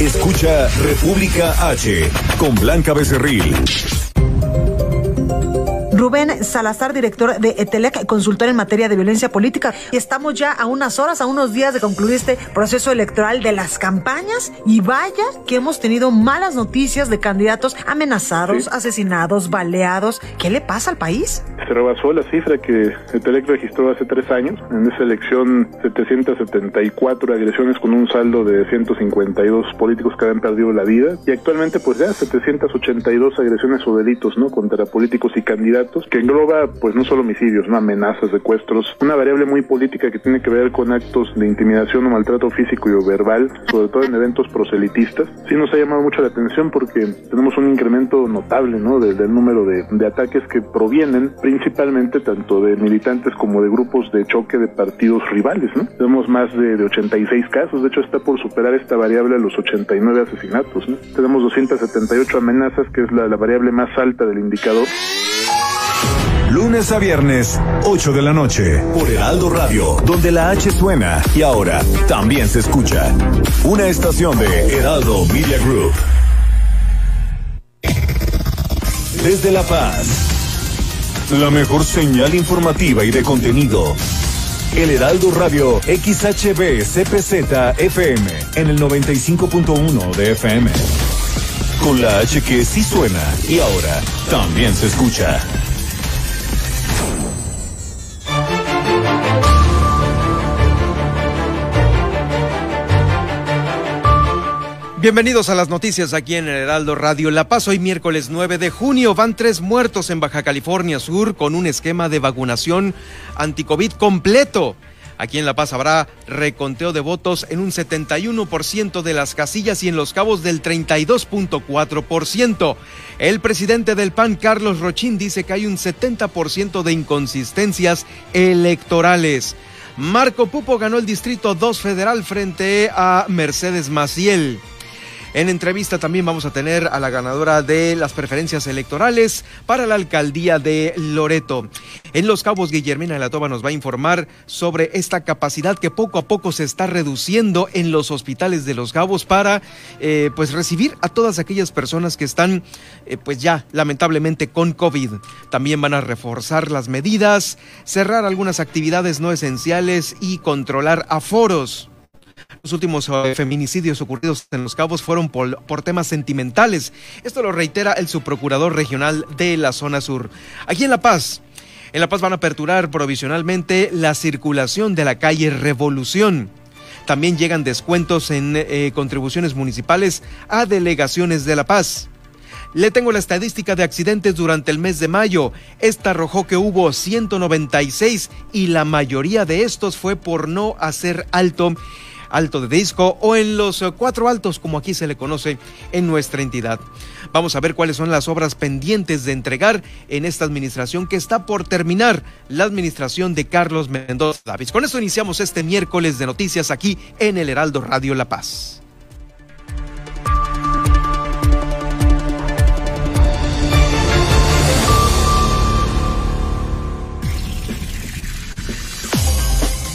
Escucha República H con Blanca Becerril. Rubén Salazar, director de ETELEC, consultor en materia de violencia política. Y estamos ya a unas horas, a unos días de concluir este proceso electoral de las campañas. Y vaya que hemos tenido malas noticias de candidatos amenazados, asesinados, baleados. ¿Qué le pasa al país? Se rebasó la cifra que ETELEC registró hace tres años. En esa elección, 774 agresiones con un saldo de 152 políticos que habían perdido la vida. Y actualmente, pues ya 782 agresiones o delitos, ¿no? Contra políticos y candidatos que engloba pues no solo homicidios, no amenazas, secuestros, una variable muy política que tiene que ver con actos de intimidación o maltrato físico y verbal, sobre todo en eventos proselitistas. Sí nos ha llamado mucho la atención porque tenemos un incremento notable ¿no? del, número de, de, ataques que provienen principalmente tanto de militantes como de grupos de choque de partidos rivales. ¿no? Tenemos más de, de 86 casos, de hecho está por superar esta variable a los 89 asesinatos. ¿no? Tenemos 278 amenazas, que es la, la variable más alta del indicador. Lunes a viernes, 8 de la noche, por Heraldo Radio, donde la H suena y ahora también se escucha. Una estación de Heraldo Media Group. Desde La Paz, la mejor señal informativa y de contenido. El Heraldo Radio XHB CPZ FM en el 95.1 de FM. Con la H que sí suena y ahora también se escucha. Bienvenidos a las noticias aquí en el Heraldo Radio La Paz. Hoy miércoles 9 de junio van tres muertos en Baja California Sur con un esquema de vacunación anticovid completo. Aquí en La Paz habrá reconteo de votos en un 71% de las casillas y en Los Cabos del 32.4%. El presidente del PAN, Carlos Rochín, dice que hay un 70% de inconsistencias electorales. Marco Pupo ganó el Distrito 2 Federal frente a Mercedes Maciel. En entrevista también vamos a tener a la ganadora de las preferencias electorales para la alcaldía de Loreto. En Los Cabos, Guillermina de la Toba nos va a informar sobre esta capacidad que poco a poco se está reduciendo en los hospitales de Los Cabos para eh, pues recibir a todas aquellas personas que están eh, pues ya lamentablemente con COVID. También van a reforzar las medidas, cerrar algunas actividades no esenciales y controlar aforos. Los últimos eh, feminicidios ocurridos en Los Cabos fueron por, temas sentimentales. Esto lo reitera el subprocurador regional de la zona sur. Aquí en La Paz, en La Paz van a aperturar provisionalmente la circulación de la calle Revolución. También llegan descuentos en eh, contribuciones municipales a delegaciones de La Paz. Le tengo la estadística de accidentes durante el mes de mayo. Esta arrojó que hubo 196 y la mayoría de estos fue por no hacer alto alto de disco o en los eh, cuatro altos, como aquí se le conoce en nuestra entidad. Vamos a ver cuáles son las obras pendientes de entregar en esta administración que está por terminar, la administración de Carlos Mendoza Davis. Con esto iniciamos este miércoles de noticias aquí en el Heraldo Radio La Paz.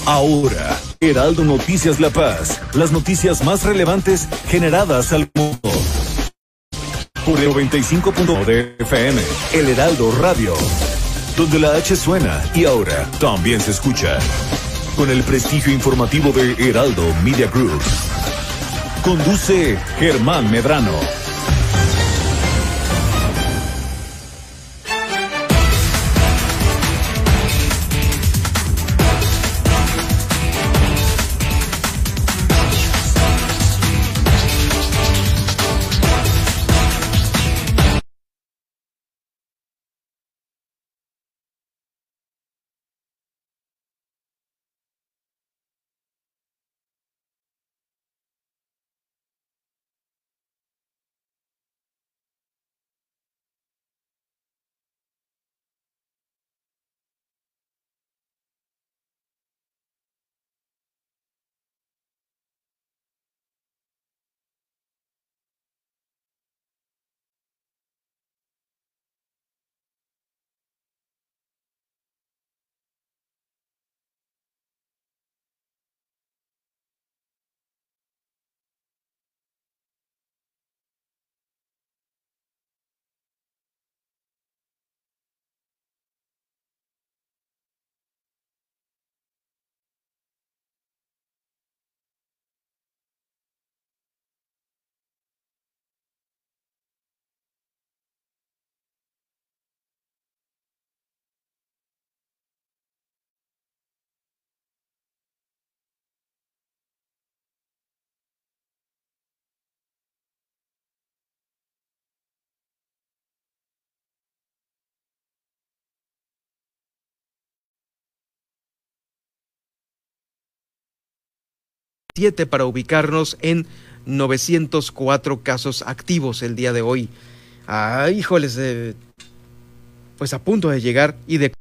Ahora, Heraldo Noticias La Paz, las noticias más relevantes generadas al mundo. Por el 95.1 de FM, El Heraldo Radio, donde la H suena y ahora también se escucha. Con el prestigio informativo de Heraldo Media Group. Conduce Germán Medrano. 7 para ubicarnos en 904 casos activos el día de hoy. Ah, híjoles, eh, pues a punto de llegar y de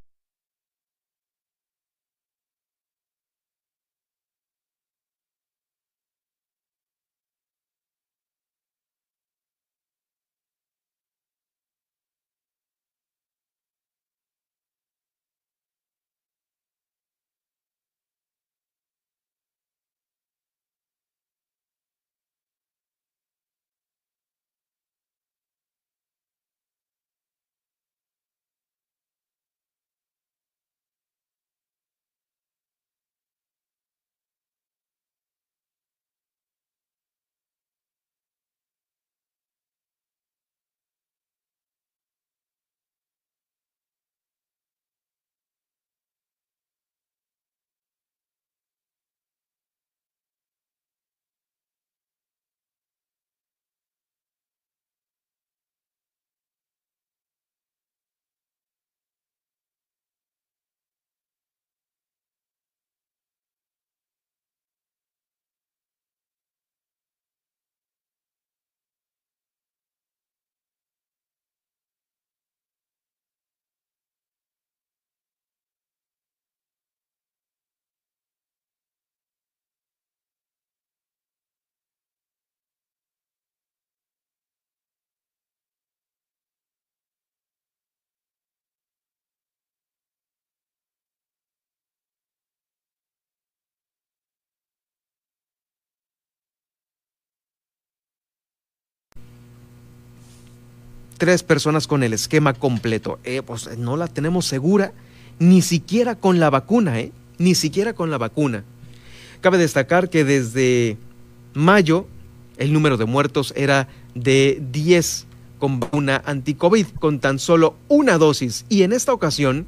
tres personas con el esquema completo. Eh, pues no la tenemos segura, ni siquiera con la vacuna, ¿eh? Ni siquiera con la vacuna. Cabe destacar que desde mayo el número de muertos era de 10 con vacuna anti-COVID, con tan solo una dosis. Y en esta ocasión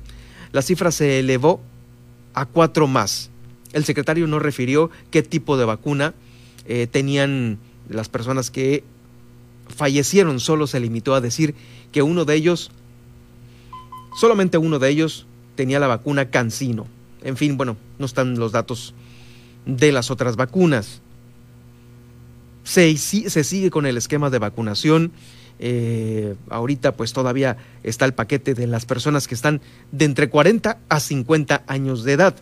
la cifra se elevó a cuatro más. El secretario no refirió qué tipo de vacuna eh, tenían las personas que fallecieron, solo se limitó a decir que uno de ellos, solamente uno de ellos tenía la vacuna Cancino. En fin, bueno, no están los datos de las otras vacunas. Se, sigue con el esquema de vacunación. Eh, ahorita pues todavía está el paquete de las personas que están de entre 40 a 50 años de edad.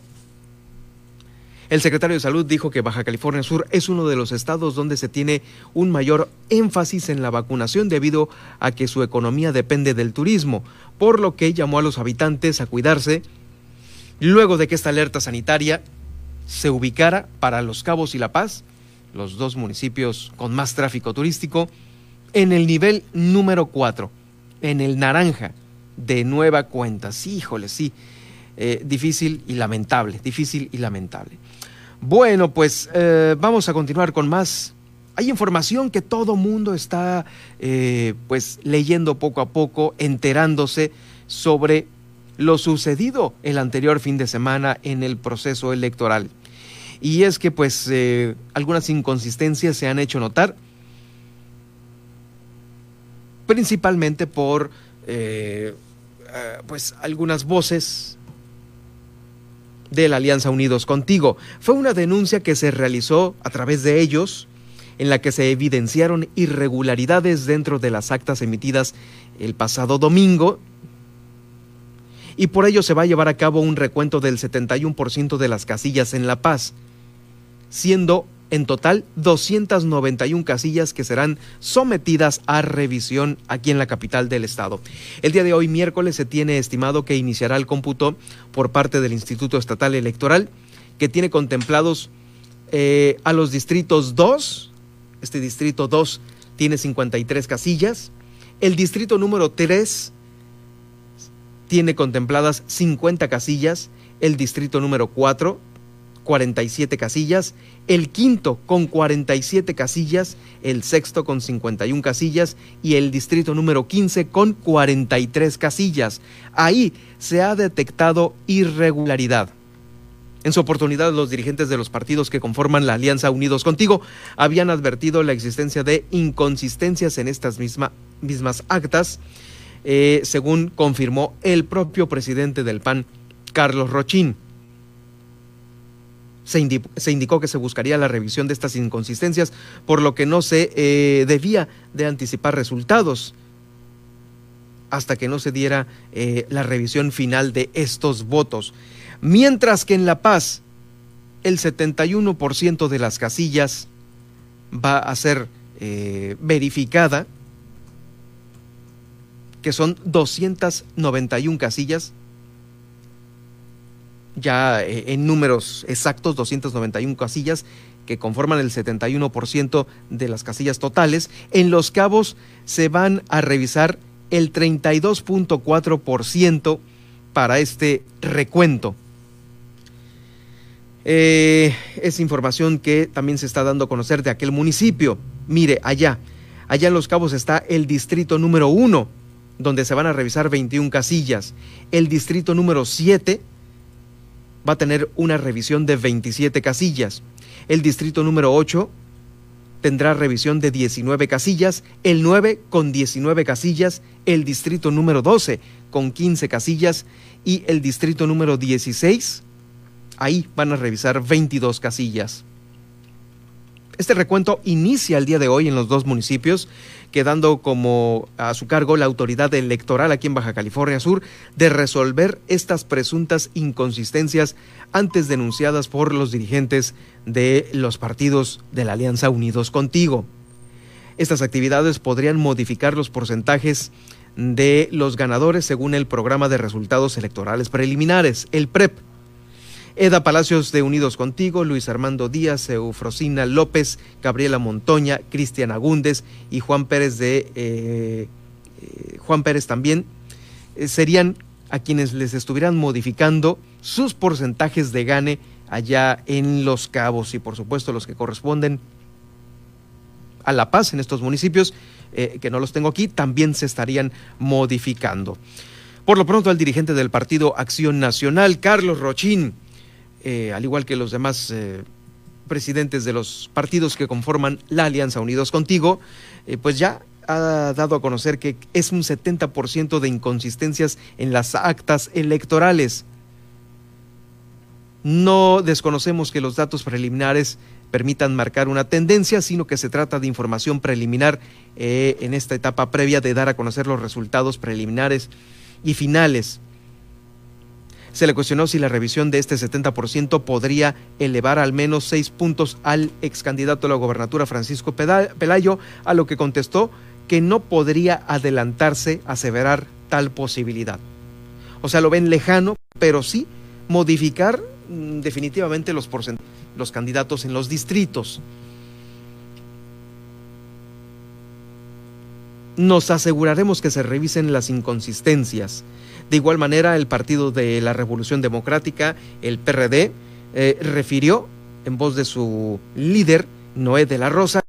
El secretario de Salud dijo que Baja California Sur es uno de los estados donde se tiene un mayor énfasis en la vacunación debido a que su economía depende del turismo, por lo que llamó a los habitantes a cuidarse luego de que esta alerta sanitaria se ubicara para Los Cabos y La Paz, los dos municipios con más tráfico turístico, en el nivel número 4, en el naranja de nueva cuenta. Sí, híjole, sí. Eh, difícil y lamentable, difícil y lamentable. Bueno, pues eh, vamos a continuar con más. Hay información que todo mundo está eh, pues leyendo poco a poco, enterándose sobre lo sucedido el anterior fin de semana en el proceso electoral. Y es que pues eh, algunas inconsistencias se han hecho notar, principalmente por pues algunas voces de la Alianza Unidos Contigo. Fue una denuncia que se realizó a través de ellos, en la que se evidenciaron irregularidades dentro de las actas emitidas el pasado domingo, y por ello se va a llevar a cabo un recuento del 71% de las casillas en La Paz, siendo en total 291 casillas que serán sometidas a revisión aquí en la capital del estado. El día de hoy, miércoles, se tiene estimado que iniciará el cómputo por parte del Instituto Estatal Electoral, que tiene contemplados eh, a los distritos 2, este distrito 2 tiene 53 casillas, el distrito número 3 tiene contempladas 50 casillas, el distrito número 4 47 casillas, el quinto con 47 casillas, el sexto con 51 casillas y el distrito número 15 con 43 casillas. Ahí se ha detectado irregularidad. En su oportunidad, los dirigentes de los partidos que conforman la Alianza Unidos Contigo habían advertido la existencia de inconsistencias en estas mismas actas, eh, según confirmó el propio presidente del PAN, Carlos Rochín. Se, indicó que se buscaría la revisión de estas inconsistencias, por lo que no se eh, debía de anticipar resultados hasta que no se diera eh, la revisión final de estos votos. Mientras que en La Paz, el 71% de las casillas va a ser eh, verificada, que son 291 casillas, ya eh, en números exactos, 291 casillas que conforman el 71% de las casillas totales. En Los Cabos se van a revisar el 32.4% para este recuento. Eh, es información que también se está dando a conocer de aquel municipio. Mire, allá, allá en Los Cabos está el distrito número 1, donde se van a revisar 21 casillas. El distrito número 7 va a tener una revisión de 27 casillas. El distrito número 8 tendrá revisión de 19 casillas, el 9 con 19 casillas, el distrito número 12 con 15 casillas y el distrito número 16, ahí van a revisar 22 casillas. Este recuento inicia el día de hoy en los dos municipios, quedando como a su cargo la autoridad electoral aquí en Baja California Sur de resolver estas presuntas inconsistencias antes denunciadas por los dirigentes de los partidos de la Alianza Unidos Contigo. Estas actividades podrían modificar los porcentajes de los ganadores según el programa de resultados electorales preliminares, el PREP. Eda Palacios de Unidos Contigo, Luis Armando Díaz, Eufrosina López, Gabriela Montoña, Cristian Agúndez y Juan Pérez de eh, eh, Juan Pérez también eh, serían a quienes les estuvieran modificando sus porcentajes de gane allá en Los Cabos y por supuesto los que corresponden a La Paz en estos municipios, que no los tengo aquí, también se estarían modificando. Por lo pronto, el dirigente del Partido Acción Nacional, Carlos Rochín, eh, al igual que los demás eh, presidentes de los partidos que conforman la Alianza Unidos Contigo, pues ya ha dado a conocer que es un 70% de inconsistencias en las actas electorales. No desconocemos que los datos preliminares permitan marcar una tendencia, sino que se trata de información preliminar eh, en esta etapa previa de dar a conocer los resultados preliminares y finales. Se le cuestionó si la revisión de este 70% podría elevar al menos seis puntos al ex candidato a la gobernatura Francisco Pelayo, a lo que contestó que no podría adelantarse a aseverar tal posibilidad. O sea, lo ven lejano, pero sí modificar Mm, definitivamente los, los candidatos en los distritos. Nos aseguraremos que se revisen las inconsistencias. De igual manera, el Partido de la Revolución Democrática, el PRD, eh, refirió en voz de su líder, Noé de la Rosa,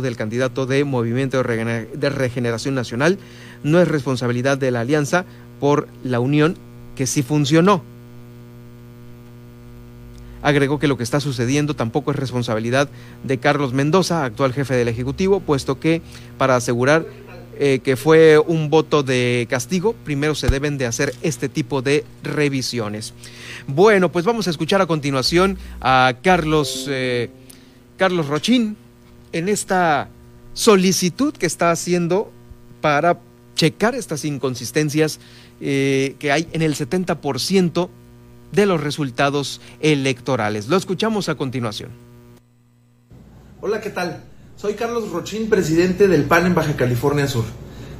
del candidato de Movimiento de Regeneración Nacional no es responsabilidad de la alianza por la unión que sí funcionó. Agregó que lo que está sucediendo tampoco es responsabilidad de Carlos Mendoza, actual jefe del Ejecutivo, puesto que para asegurar eh, que fue un voto de castigo, primero se deben de hacer este tipo de revisiones. Bueno, pues vamos a escuchar a continuación a Carlos, eh, Carlos Rochín, en esta solicitud que está haciendo para checar estas inconsistencias eh, que hay en el 70% de los resultados electorales. Lo escuchamos a continuación. Hola, ¿qué tal? Soy Carlos Rochín, presidente del PAN en Baja California Sur.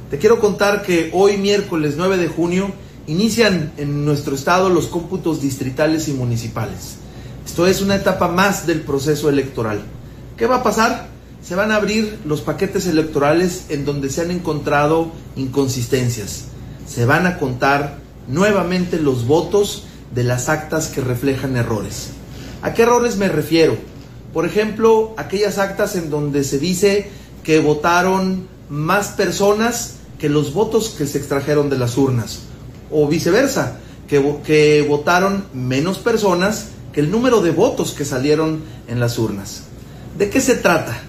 Te quiero contar que hoy, miércoles 9 de junio, inician en nuestro estado los cómputos distritales y municipales. Esto es una etapa más del proceso electoral. ¿Qué va a pasar? se van a abrir los paquetes electorales en donde se han encontrado inconsistencias. Se van a contar nuevamente los votos de las actas que reflejan errores. ¿A qué errores me refiero? Por ejemplo, aquellas actas en donde se dice que votaron más personas que los votos que se extrajeron de las urnas. O viceversa, que, que votaron menos personas que el número de votos que salieron en las urnas. ¿De qué se trata?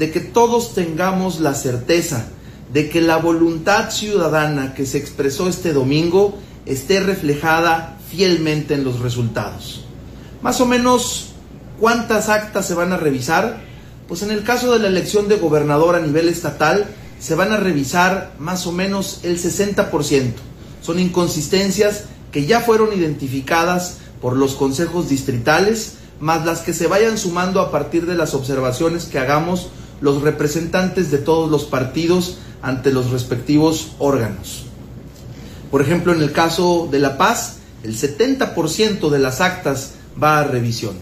de que todos tengamos la certeza de que la voluntad ciudadana que se expresó este domingo esté reflejada fielmente en los resultados. Más o menos, ¿cuántas actas se van a revisar? Pues en el caso de la elección de gobernador a nivel estatal, se van a revisar más o menos el 60%. Son inconsistencias que ya fueron identificadas por los consejos distritales, más las que se vayan sumando a partir de las observaciones que hagamos los representantes de todos los partidos ante los respectivos órganos. Por ejemplo, en el caso de La Paz, el 70% de las actas va a revisión.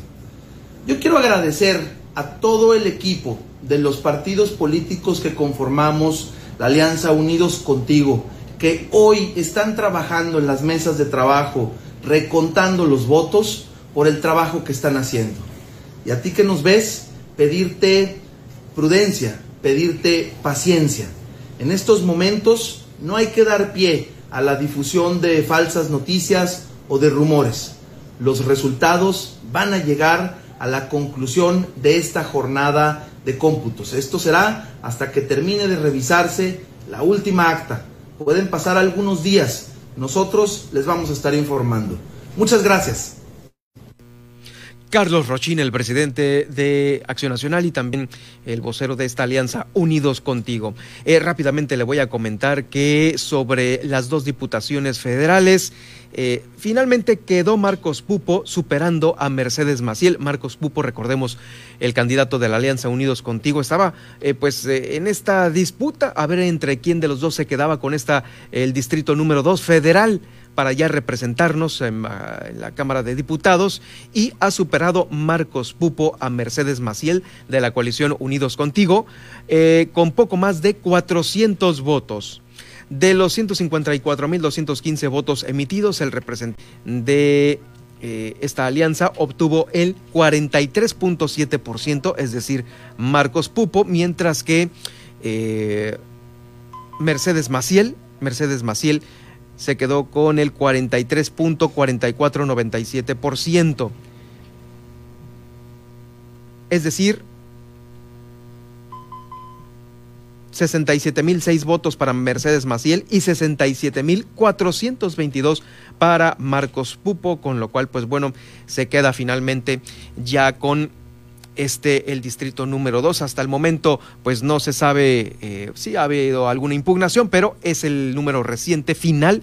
Yo quiero agradecer a todo el equipo de los partidos políticos que conformamos la Alianza Unidos Contigo, que hoy están trabajando en las mesas de trabajo, recontando los votos por el trabajo que están haciendo. Y a ti que nos ves, pedirte prudencia, pedirte paciencia. En estos momentos no hay que dar pie a la difusión de falsas noticias o de rumores. Los resultados van a llegar a la conclusión de esta jornada de cómputos. Esto será hasta que termine de revisarse la última acta. Pueden pasar algunos días. Nosotros les vamos a estar informando. Muchas gracias. Carlos Rochín, el presidente de Acción Nacional y también el vocero de esta alianza Unidos Contigo. Eh, rápidamente le voy a comentar que sobre las dos diputaciones federales, eh, finalmente quedó Marcos Pupo superando a Mercedes Maciel. Marcos Pupo, recordemos, el candidato de la Alianza Unidos Contigo, estaba eh, pues en esta disputa a ver entre quién de los dos se quedaba con esta el distrito número dos federal para ya representarnos en, la Cámara de Diputados y ha superado Marcos Pupo a Mercedes Maciel de la coalición Unidos Contigo eh, con poco más de 400 votos. De los 154.215 votos emitidos, el representante de eh, esta alianza obtuvo el 43.7%, es decir, Marcos Pupo, mientras que eh, Mercedes Maciel, Mercedes Maciel se quedó con el 43.4497%. Es decir, 67.006 votos para Mercedes Maciel y 67.422 para Marcos Pupo, con lo cual, pues bueno, se queda finalmente ya con este el distrito número 2. Hasta el momento, pues no se sabe eh, si ha habido alguna impugnación, pero es el número reciente final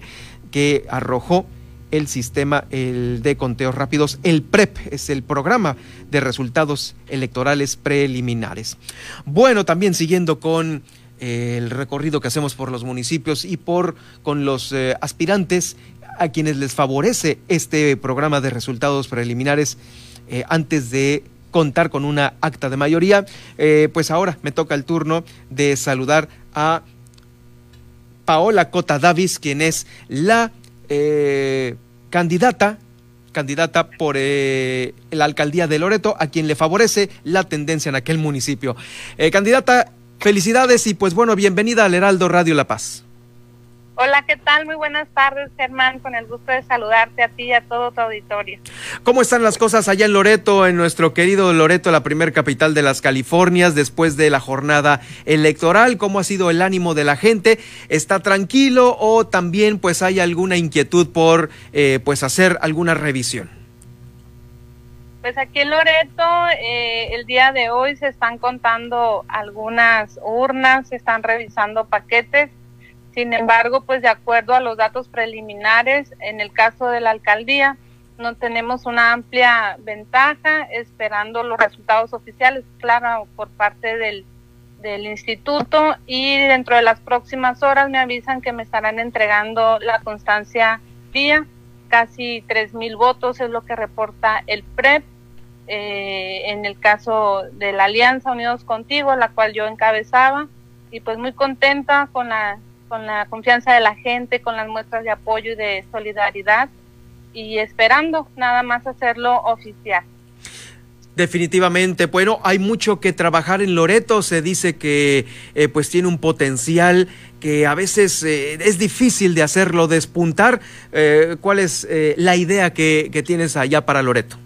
que arrojó el sistema el de conteos rápidos, el PREP, es el programa de resultados electorales preliminares. Bueno, también siguiendo con eh, el recorrido que hacemos por los municipios y por con los eh, aspirantes a quienes les favorece este programa de resultados preliminares antes de contar con una acta de mayoría. Eh, pues ahora me toca el turno de saludar a Paola Cota Davis, quien es la eh, candidata candidata por eh, la alcaldía de Loreto, a quien le favorece la tendencia en aquel municipio. candidata, felicidades y pues bueno, bienvenida al Heraldo Radio La Paz. Hola, ¿qué tal? Muy buenas tardes, Germán. Con el gusto de saludarte a ti y a todo tu auditorio. ¿Cómo están las cosas allá en Loreto, en nuestro querido Loreto, la primer capital de las Californias, después de la jornada electoral? ¿Cómo ha sido el ánimo de la gente? ¿Está tranquilo o también pues hay alguna inquietud por eh, pues hacer alguna revisión? Pues aquí en Loreto, eh, el día de hoy se están contando algunas urnas, se están revisando paquetes sin embargo, pues de acuerdo a los datos preliminares, en el caso de la alcaldía, no tenemos una amplia ventaja, esperando los resultados oficiales, claro, por parte del, del instituto y dentro de las próximas horas me avisan que me estarán entregando la constancia vía, casi tres mil votos es lo que reporta el PREP. Eh, en el caso de la Alianza Unidos Contigo, la cual yo encabezaba, y pues muy contenta con la con la confianza de la gente, con las muestras de apoyo y de solidaridad y esperando nada más hacerlo oficial. Definitivamente, bueno, hay mucho que trabajar en Loreto, se dice que eh, pues tiene un potencial que a veces eh, es difícil de hacerlo despuntar. Eh, ¿Cuál es la idea que, que tienes allá para Loreto?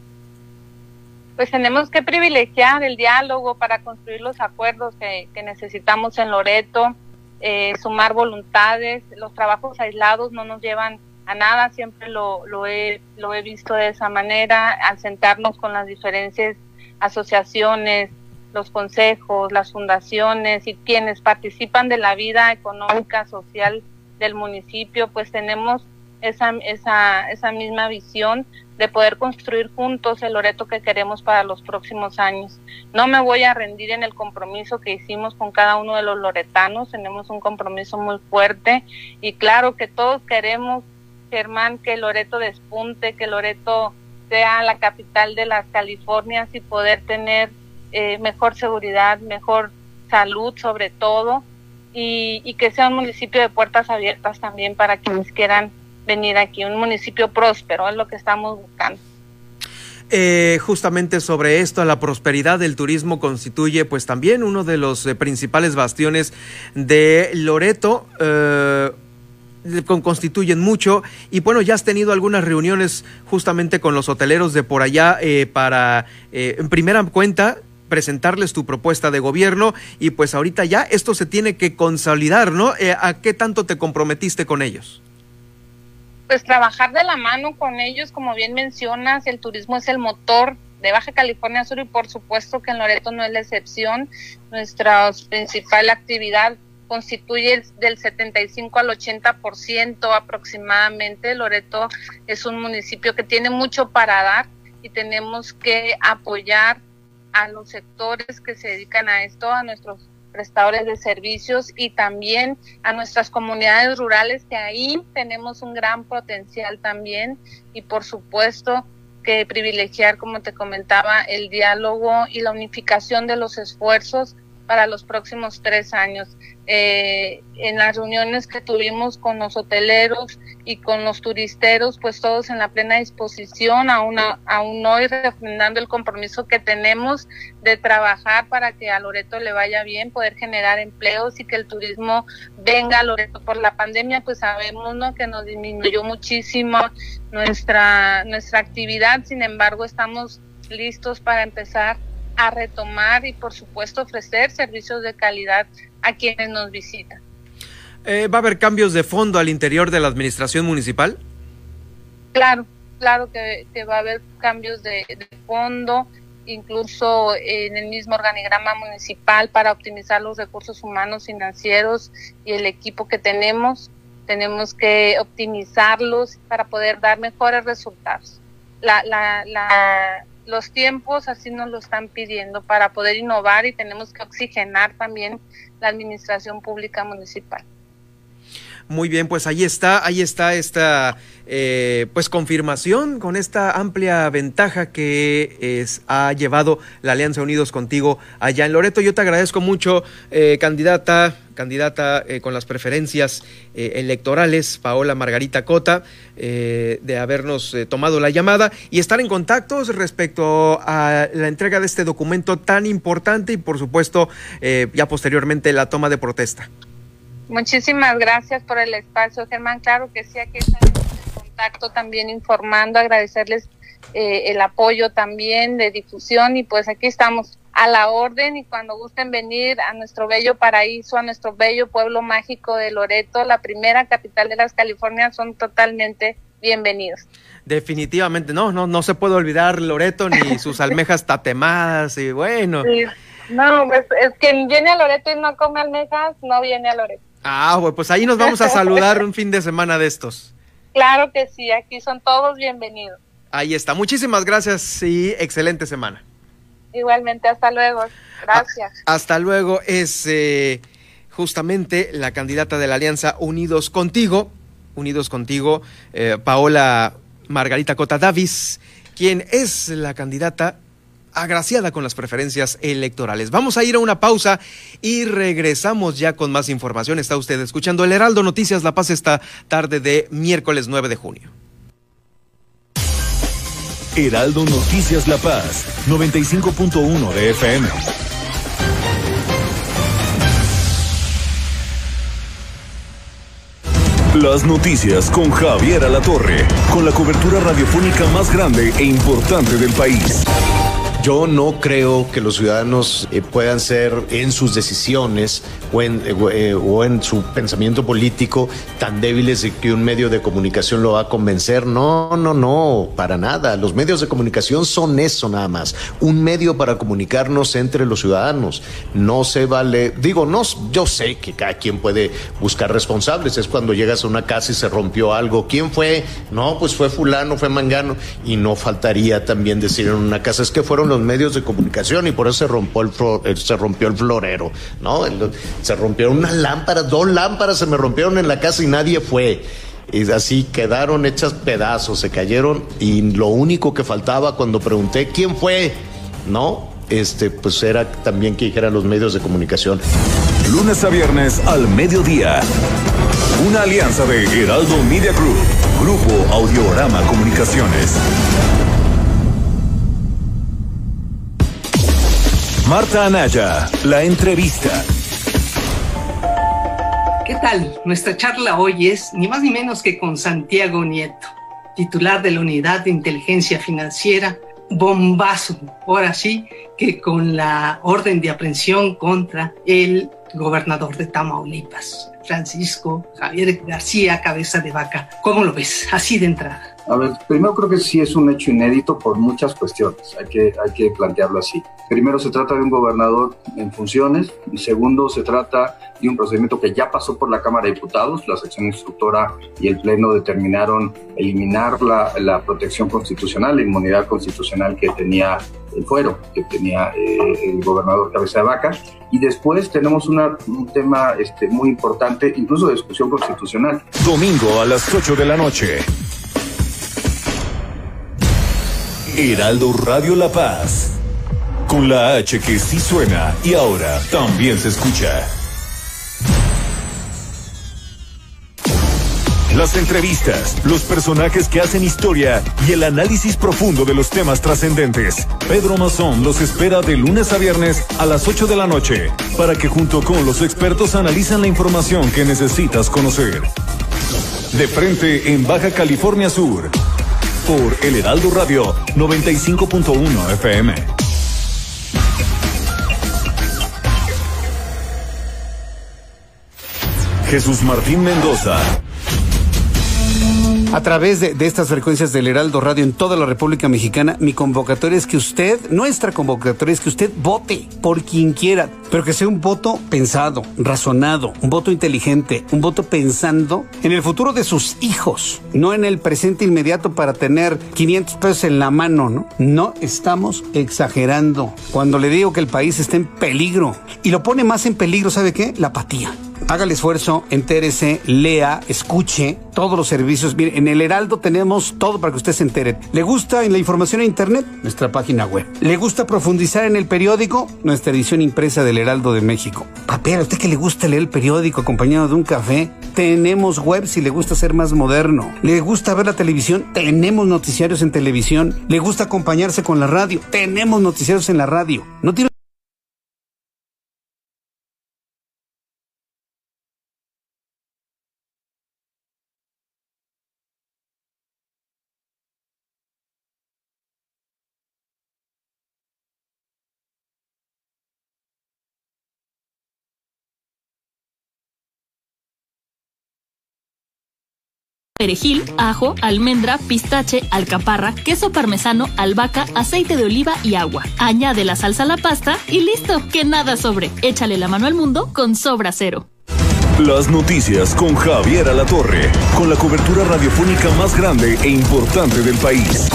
Pues tenemos que privilegiar el diálogo para construir los acuerdos que, que necesitamos en Loreto eh, sumar voluntades, los trabajos aislados no nos llevan a nada, siempre lo, lo, he, lo he visto de esa manera, al sentarnos con las diferentes asociaciones, los consejos, las fundaciones y quienes participan de la vida económica, social del municipio, pues tenemos esa, esa, esa misma visión de poder construir juntos el Loreto que queremos para los próximos años. No me voy a rendir en el compromiso que hicimos con cada uno de los loretanos, tenemos un compromiso muy fuerte y claro que todos queremos, Germán, que Loreto despunte, que Loreto sea la capital de las Californias y poder tener eh, mejor seguridad, mejor salud sobre todo y, y que sea un municipio de puertas abiertas también para quienes quieran venir aquí, un municipio próspero, es lo que estamos buscando. Eh, justamente sobre esto, la prosperidad del turismo constituye pues también uno de los eh, principales bastiones de Loreto. Eh, constituyen mucho y bueno ya has tenido algunas reuniones justamente con los hoteleros de por allá eh, para eh, en primera cuenta presentarles tu propuesta de gobierno y pues ahorita ya esto se tiene que consolidar, ¿no? ¿A qué tanto te comprometiste con ellos? Pues trabajar de la mano con ellos, como bien mencionas, el turismo es el motor de Baja California Sur y por supuesto que en Loreto no es la excepción. Nuestra principal actividad constituye del 75 al 80% aproximadamente. Loreto es un municipio que tiene mucho para dar y tenemos que apoyar a los sectores que se dedican a esto, a nuestros prestadores de servicios y también a nuestras comunidades rurales que ahí tenemos un gran potencial también y por supuesto que privilegiar, como te comentaba, el diálogo y la unificación de los esfuerzos para los próximos tres años. Eh, en las reuniones que tuvimos con los hoteleros y con los turisteros, pues todos en la plena disposición, aún, aún hoy refrendando el compromiso que tenemos de trabajar para que a Loreto le vaya bien, poder generar empleos y que el turismo venga a Loreto. Por la pandemia, pues sabemos ¿no? que nos disminuyó muchísimo nuestra, nuestra actividad, sin embargo, estamos listos para empezar a retomar y por supuesto ofrecer servicios de calidad a quienes nos visitan. Eh, ¿Va a haber cambios de fondo al interior de la administración municipal? Claro, claro que, que va a haber cambios de, de, fondo, incluso en el mismo organigrama municipal para optimizar los recursos humanos financieros y el equipo que tenemos. Tenemos que optimizarlos para poder dar mejores resultados. La, la, la, los tiempos así nos lo están pidiendo para poder innovar y tenemos que oxigenar también la administración pública municipal. Muy bien, pues ahí está, ahí está esta eh, pues confirmación con esta amplia ventaja que es, ha llevado la Alianza Unidos contigo allá en Loreto. Yo te agradezco mucho, eh, candidata, candidata eh, con las preferencias eh, electorales, Paola Margarita Cota, eh, de habernos tomado la llamada y estar en contacto respecto a la entrega de este documento tan importante y por supuesto ya posteriormente la toma de protesta. Muchísimas gracias por el espacio, Germán. Claro que sí, aquí en contacto también informando, agradecerles eh, el apoyo también de difusión y pues aquí estamos a la orden y cuando gusten venir a nuestro bello paraíso, a nuestro bello pueblo mágico de Loreto, la primera capital de las Californias, son totalmente bienvenidos. Definitivamente, no, no, no se puede olvidar Loreto ni sus almejas tatemadas y bueno. Sí. No, pues es que viene a Loreto y no come almejas, no viene a Loreto. Ah, pues ahí nos vamos a saludar un fin de semana de estos. Claro que sí, aquí son todos bienvenidos. Ahí está. Muchísimas gracias y excelente semana. Igualmente, hasta luego. Gracias. A, hasta luego. Es eh, justamente la candidata de la Alianza Unidos Contigo, Unidos Contigo, eh, Paola Margarita Cota Davis, quien es la candidata agraciada con las preferencias electorales. Vamos a ir a una pausa y regresamos ya con más información. Está usted escuchando el Heraldo Noticias La Paz esta tarde de miércoles 9 de junio. Heraldo Noticias La Paz, 95.1 de FM. Las noticias con Javier Alatorre, con la cobertura radiofónica más grande e importante del país. Yo no creo que los ciudadanos eh, puedan ser en sus decisiones o en, eh, eh, o en, su pensamiento político tan débiles de que un medio de comunicación lo va a convencer. No, no, no, para nada. Los medios de comunicación son eso nada más. Un medio para comunicarnos entre los ciudadanos. No se vale, digo, no, yo sé que cada quien puede buscar responsables. Es cuando llegas a una casa y se rompió algo. ¿Quién fue? No, pues fue fulano, fue mangano. Y no faltaría también decir en una casa, es que fueron los medios de comunicación y por eso se rompió el, se rompió el florero, ¿no? se rompieron unas lámparas, dos lámparas se me rompieron en la casa y nadie fue. Y así quedaron hechas pedazos, se cayeron y lo único que faltaba cuando pregunté quién fue, ¿no? Este, pues era también que dijeran los medios de comunicación. Lunes a viernes al mediodía. Una alianza de Heraldo Media Group, Grupo Audiorama Comunicaciones. Marta Anaya, la entrevista. ¿Qué tal? Nuestra charla hoy es ni más ni menos que con Santiago Nieto, titular de la Unidad de Inteligencia Financiera, bombazo, ahora sí, que con la orden de aprehensión contra el gobernador de Tamaulipas, Francisco Javier García Cabeza de Vaca. ¿Cómo lo ves? Así de entrada. A ver, primero creo que sí es un hecho inédito por muchas cuestiones, hay que, hay que plantearlo así. Primero se trata de un gobernador en funciones y segundo se trata de un procedimiento que ya pasó por la Cámara de Diputados, la sección instructora y el Pleno determinaron eliminar la, la protección constitucional, la inmunidad constitucional que tenía el fuero, que tenía eh, el gobernador Cabeza de Vaca. Y después tenemos una, un tema este, muy importante, incluso de discusión constitucional. Domingo a las 8 de la noche. Heraldo Radio La Paz. Con la H que sí suena y ahora también se escucha. Las entrevistas, los personajes que hacen historia y el análisis profundo de los temas trascendentes. Pedro Mazón los espera de lunes a viernes a las 8 de la noche para que junto con los expertos analizan la información que necesitas conocer. De frente en Baja California Sur por El Heraldo Radio 95.1 FM. Jesús Martín Mendoza a través de, estas frecuencias del Heraldo Radio en toda la República Mexicana, mi convocatoria es que usted, nuestra convocatoria es que usted vote por quien quiera, pero que sea un voto pensado, razonado, un voto inteligente, un voto pensando en el futuro de sus hijos, no en el presente inmediato para tener 500 pesos en la mano, ¿no? No estamos exagerando cuando le digo que el país está en peligro y lo pone más en peligro, ¿sabe qué? La apatía. Haga el esfuerzo, entérese, lea, escuche todos los servicios. Mire, en el Heraldo tenemos todo para que usted se entere. ¿Le gusta la información en Internet? Nuestra página web. ¿Le gusta profundizar en el periódico? Nuestra edición impresa del Heraldo de México. Papel, ¿a usted que le gusta leer el periódico acompañado de un café? Tenemos web si le gusta ser más moderno. ¿Le gusta ver la televisión? Tenemos noticiarios en televisión. ¿Le gusta acompañarse con la radio? Tenemos noticiarios en la radio. ¿No tiene perejil, ajo, almendra, pistache, alcaparra, queso parmesano, albahaca, aceite de oliva y agua. Añade la salsa a la pasta y listo, que nada sobre. Échale la mano al mundo con Sobra Cero. Las noticias con Javier Alatorre, con la cobertura radiofónica más grande e importante del país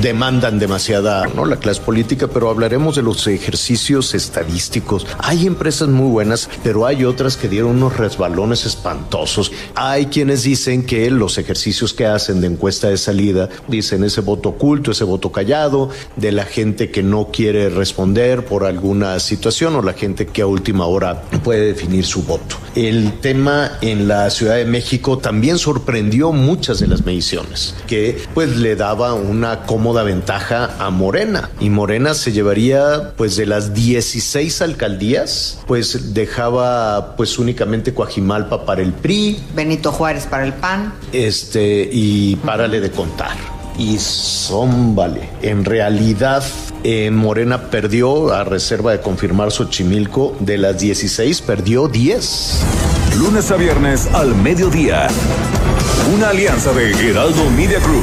demandan demasiada, ¿no? La clase política, pero hablaremos de los ejercicios estadísticos. Hay empresas muy buenas, pero hay otras que dieron unos resbalones espantosos. Hay quienes dicen que los ejercicios que hacen de encuesta de salida, dicen ese voto oculto, ese voto callado, de la gente que no quiere responder por alguna situación o la gente que a última hora puede definir su voto. El tema en la Ciudad de México también sorprendió muchas de las mediciones, que pues le daba una cómoda ventaja a Morena. Y Morena se llevaría, pues de las 16 alcaldías, pues dejaba pues únicamente Coajimalpa para el PRI. Benito Juárez para el PAN. Este, y párale de contar. Y son, vale, en realidad En Morena perdió, a reserva de confirmar Xochimilco, de las 16 perdió 10. Lunes a viernes al mediodía. Una alianza de Heraldo Media Group,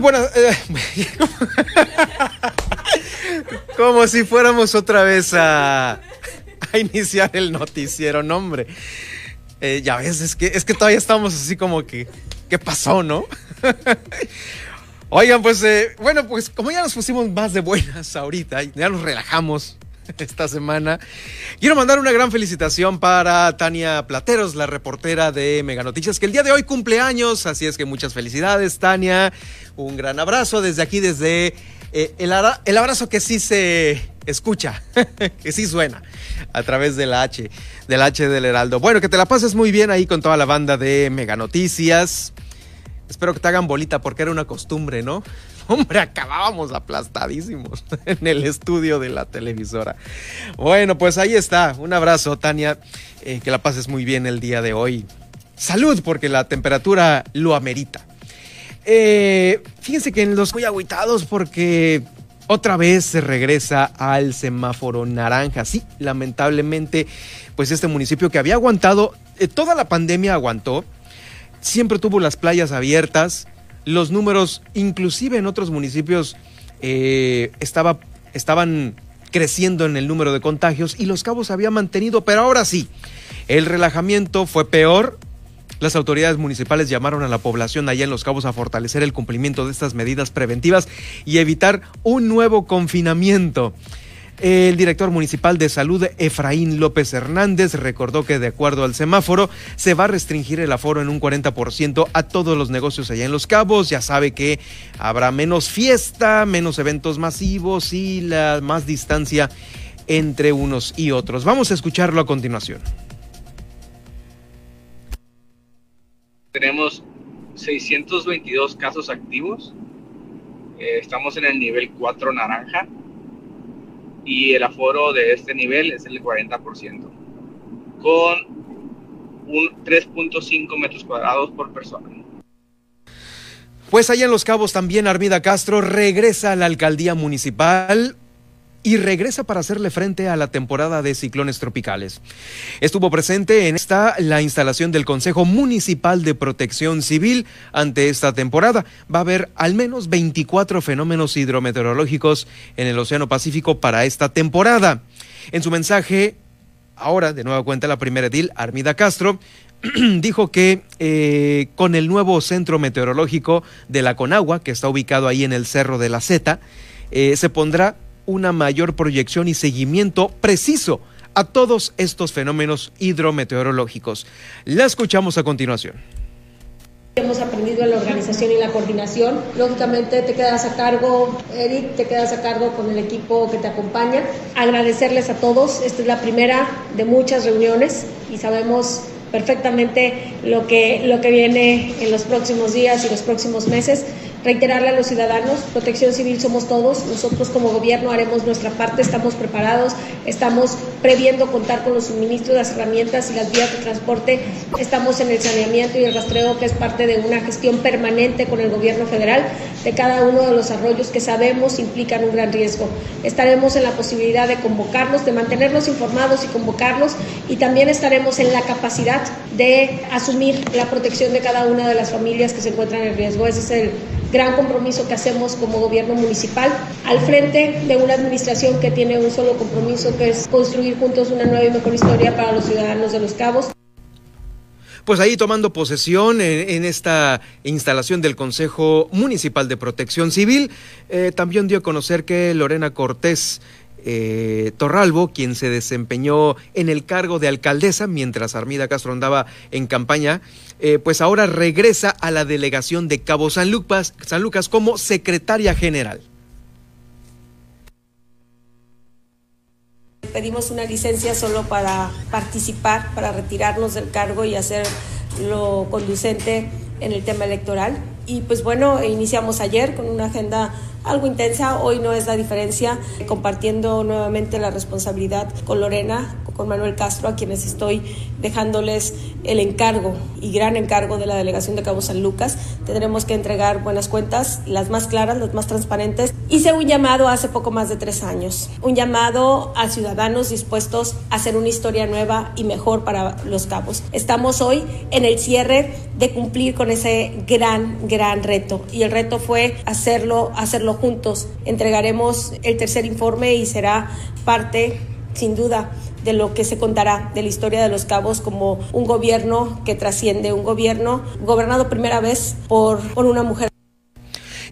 Buenas. eh, como si fuéramos otra vez a, a iniciar el noticiero, no, hombre. Eh, ya ves, es que, es que todavía estamos así como que. ¿Qué pasó, no? Oigan, pues, eh, bueno, pues como ya nos pusimos más de buenas ahorita, ya nos relajamos esta semana, quiero mandar una gran felicitación para Tania Plateros, la reportera de Mega Noticias, que el día de hoy cumple años, así es que muchas felicidades, Tania. Un gran abrazo desde aquí, desde eh, el, abrazo que sí se escucha, que sí suena a través de la H, del H del Heraldo. Bueno, que te la pases muy bien ahí con toda la banda de Mega Noticias. Espero que te hagan bolita porque era una costumbre, ¿no? Hombre, acabábamos aplastadísimos en el estudio de la televisora. Bueno, pues ahí está. Un abrazo, Tania. Eh, que la pases muy bien el día de hoy. Salud, porque la temperatura lo amerita. Eh, fíjense que en los muy agüitados porque otra vez se regresa al semáforo naranja. Sí, lamentablemente, pues este municipio que había aguantado, eh, toda la pandemia aguantó, siempre tuvo las playas abiertas, los números, inclusive en otros municipios, eh, estaba, estaban creciendo en el número de contagios y Los Cabos había mantenido, pero ahora sí, el relajamiento fue peor. Las autoridades municipales llamaron a la población allá en Los Cabos a fortalecer el cumplimiento de estas medidas preventivas y evitar un nuevo confinamiento. El director municipal de salud, Efraín López Hernández, recordó que de acuerdo al semáforo se va a restringir el aforo en un 40% a todos los negocios allá en Los Cabos. Ya sabe que habrá menos fiesta, menos eventos masivos y la más distancia entre unos y otros. Vamos a escucharlo a continuación. Tenemos 622 casos activos. Eh, estamos en el nivel 4 naranja. Y el aforo de este nivel es el 40%. Con un 3.5 metros cuadrados por persona. Pues allá en Los Cabos también Armida Castro regresa a la alcaldía municipal y regresa para hacerle frente a la temporada de ciclones tropicales. Estuvo presente en esta la instalación del Consejo Municipal de Protección Civil ante esta temporada. Va a haber al menos 24 fenómenos hidrometeorológicos en el Océano Pacífico para esta temporada. En su mensaje, ahora de nueva cuenta la primera edil, Armida Castro, dijo que eh, con el nuevo centro meteorológico de la Conagua, que está ubicado ahí en el Cerro de la Zeta, eh, se pondrá una mayor proyección y seguimiento preciso a todos estos fenómenos hidrometeorológicos. La escuchamos a continuación. Hemos aprendido en la organización y la coordinación. Lógicamente te quedas a cargo, Eric, te quedas a cargo con el equipo que te acompaña. Agradecerles a todos. Esta es la primera de muchas reuniones y sabemos perfectamente lo que, lo que viene en los próximos días y los próximos meses. Reiterarle a los ciudadanos, protección civil somos todos, nosotros como gobierno haremos nuestra parte, estamos preparados, estamos previendo contar con los suministros, las herramientas y las vías de transporte, estamos en el saneamiento y el rastreo que es parte de una gestión permanente con el gobierno federal de cada uno de los arroyos que sabemos implican un gran riesgo. Estaremos en la posibilidad de convocarlos, de mantenerlos informados y convocarlos y también estaremos en la capacidad de asumir la protección de cada una de las familias que se encuentran en riesgo. Ese es el gran compromiso que hacemos como gobierno municipal al frente de una administración que tiene un solo compromiso que es construir juntos una nueva y mejor historia para los ciudadanos de Los Cabos. Pues ahí tomando posesión en, esta instalación del Consejo Municipal de Protección Civil, eh, también dio a conocer que Lorena Cortés eh, Torralbo, quien se desempeñó en el cargo de alcaldesa mientras Armida Castro andaba en campaña, eh, pues ahora regresa a la delegación de Cabo San Lucas, San Lucas como secretaria general. pedimos una licencia solo para participar, para retirarnos del cargo y hacer lo conducente en el tema electoral. Y pues bueno, iniciamos ayer con una agenda algo intensa, hoy no es la diferencia, compartiendo nuevamente la responsabilidad con Lorena, con Manuel Castro, a quienes estoy dejándoles el encargo y gran encargo de la delegación de Cabo San Lucas. Tendremos que entregar buenas cuentas, las más claras, las más transparentes. Hice un llamado hace poco más de tres años, un llamado a ciudadanos dispuestos a hacer una historia nueva y mejor para los cabos. Estamos hoy en el cierre de cumplir con ese gran, gran reto y el reto fue hacerlo, hacerlo juntos. Entregaremos el tercer informe y será parte, sin duda, de lo que se contará de la historia de los cabos como un gobierno que trasciende, un gobierno gobernado primera vez por, por una mujer.